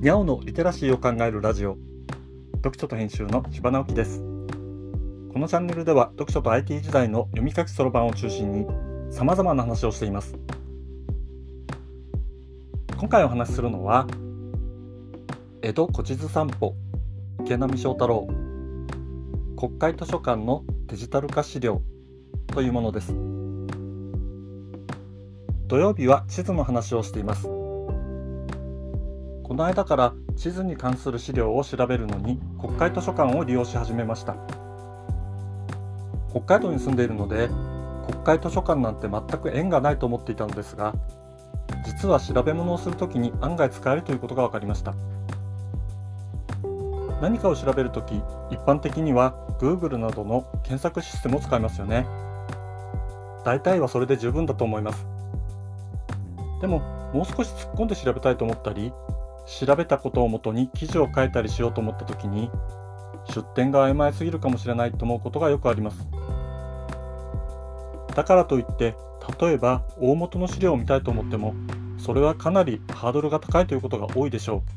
にゃおのリテラシーを考えるラジオ。読書と編集の柴直樹です。このチャンネルでは読書と IT 時代の読み書きそろばんを中心に様々な話をしています。今回お話しするのは江戸古地図散歩池波正太郎国会図書館のデジタル化資料というものです。土曜日は地図の話をしています。この間から地図に関する資料を調べるのに国会図書館を利用し始めました。北海道に住んでいるので国会図書館なんて全く縁がないと思っていたのですが実は調べ物をするときに案外使えるということが分かりました。何かを調べるとき一般的には Google などの検索システムを使いますよね。大体はそれで十分だと思います。でももう少し突っ込んで調べたいと思ったり調べたことをもとに記事を書いたりしようと思った時に出典が曖昧すぎるかもしれないと思うことがよくあります。だからといって例えば大元の資料を見たいと思ってもそれはかなりハードルが高いということが多いでしょう。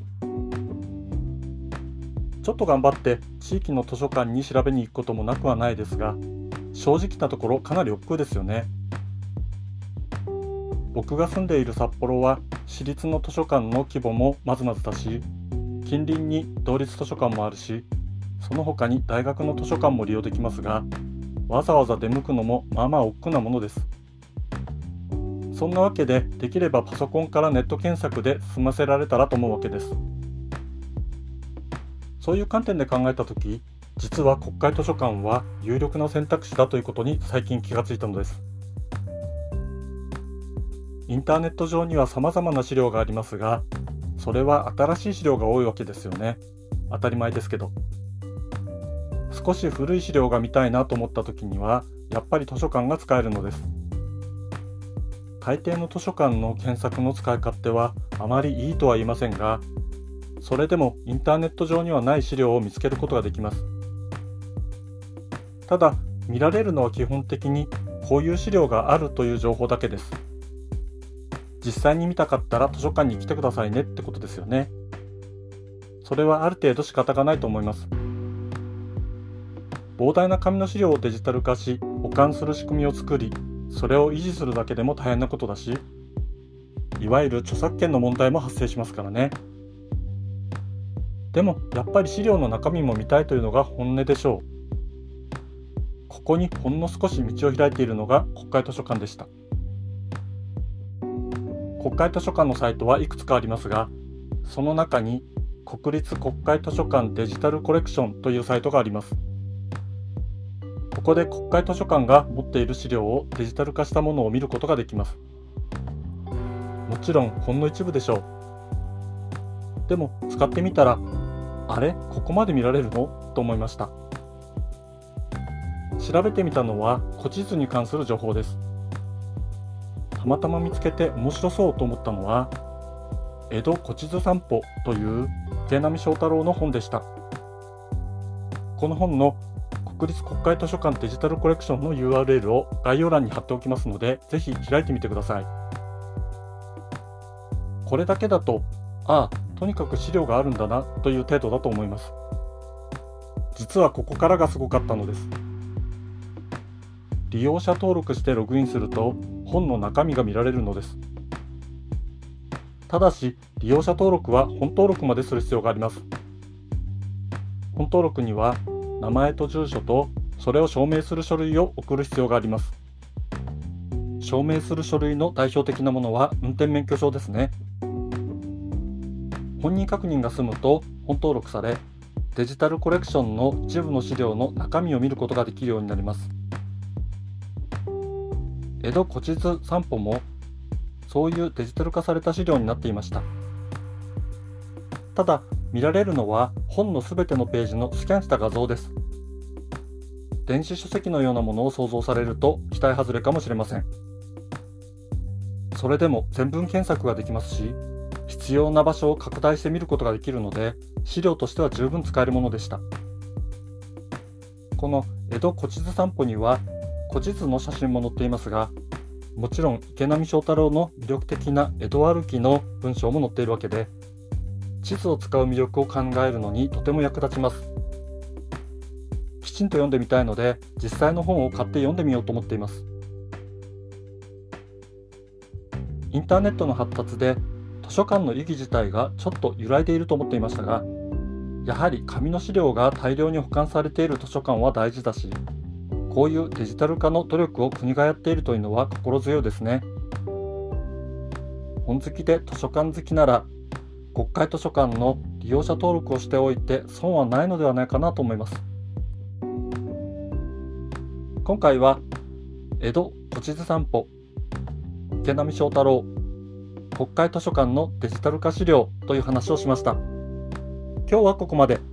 ちょっと頑張って地域の図書館に調べに行くこともなくはないですが正直なところかなり億劫ですよね。僕が住んでいる札幌は私立の図書館の規模もまずまずだし近隣に同立図書館もあるしその他に大学の図書館も利用できますがわざわざ出向くのもまあまあ億劫なものです。そんなわけでできればパソコンからネット検索で済ませられたらと思うわけです。そういう観点で考えた時実は国会図書館は有力な選択肢だということに最近気がついたのです。インターネット上には様々な資料がありますが、それは新しい資料が多いわけですよね。当たり前ですけど。少し古い資料が見たいなと思った時には、やっぱり図書館が使えるのです。大抵の図書館の検索の使い勝手はあまりいいとは言いませんが、それでもインターネット上にはない資料を見つけることができます。ただ、見られるのは基本的にこういう資料があるという情報だけです。実際に見たかったら図書館に来てくださいねってことですよね。それはある程度仕方がないと思います。膨大な紙の資料をデジタル化し、保管する仕組みを作り、それを維持するだけでも大変なことだし、いわゆる著作権の問題も発生しますからね。でも、やっぱり資料の中身も見たいというのが本音でしょう。ここにほんの少し道を開いているのが国会図書館でした。国会図書館のサイトはいくつかありますが、その中に国立国会図書館デジタルコレクションというサイトがあります。ここで国会図書館が持っている資料をデジタル化したものを見ることができます。もちろんほんの一部でしょう。でも使ってみたら、あれ？ここまで見られるの？と思いました。調べてみたのは古地図に関する情報です。たまたま見つけて面白そうと思ったのは江戸古地図散歩という池波正太郎の本でした。この本の国立国会図書館デジタルコレクションの URL を概要欄に貼っておきますのでぜひ開いてみてください。これだけだとああとにかく資料があるんだなという程度だと思います。実はここからがすごかったのです。利用者登録してログインすると本の中身が見られるのです。ただし、利用者登録は本登録までする必要があります。本登録には名前と住所とそれを証明する書類を送る必要があります。証明する書類の代表的なものは運転免許証ですね。本人確認が済むと本登録され、デジタルコレクションの一部の資料の中身を見ることができるようになります。江戸古地図散歩もそういうデジタル化された資料になっていました。ただ見られるのは本のすべてのページのスキャンした画像です。電子書籍のようなものを想像されると期待外れかもしれません。それでも全文検索ができますし必要な場所を拡大して見ることができるので資料としては十分使えるものでした。この江戸古地図散歩には古地図の写真も載っていますがもちろん池波正太郎の魅力的な江戸歩きの文章も載っているわけで地図を使う魅力を考えるのにとても役立ちます。きちんと読んでみたいので実際の本を買って読んでみようと思っています。インターネットの発達で図書館の意義自体がちょっと揺らいでいると思っていましたがやはり紙の資料が大量に保管されている図書館は大事だしこういうデジタル化の努力を国がやっているというのは心強いですね。本好きで図書館好きなら国会図書館の利用者登録をしておいて損はないのではないかなと思います。今回は江戸都知事散歩池波正太郎国会図書館のデジタル化資料という話をしました。今日はここまで。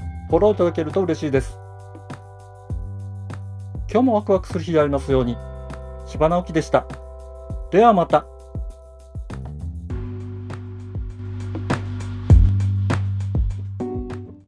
フォローいただけると嬉しいです。今日もワクワクする日がありますように。柴直樹でした。ではまた。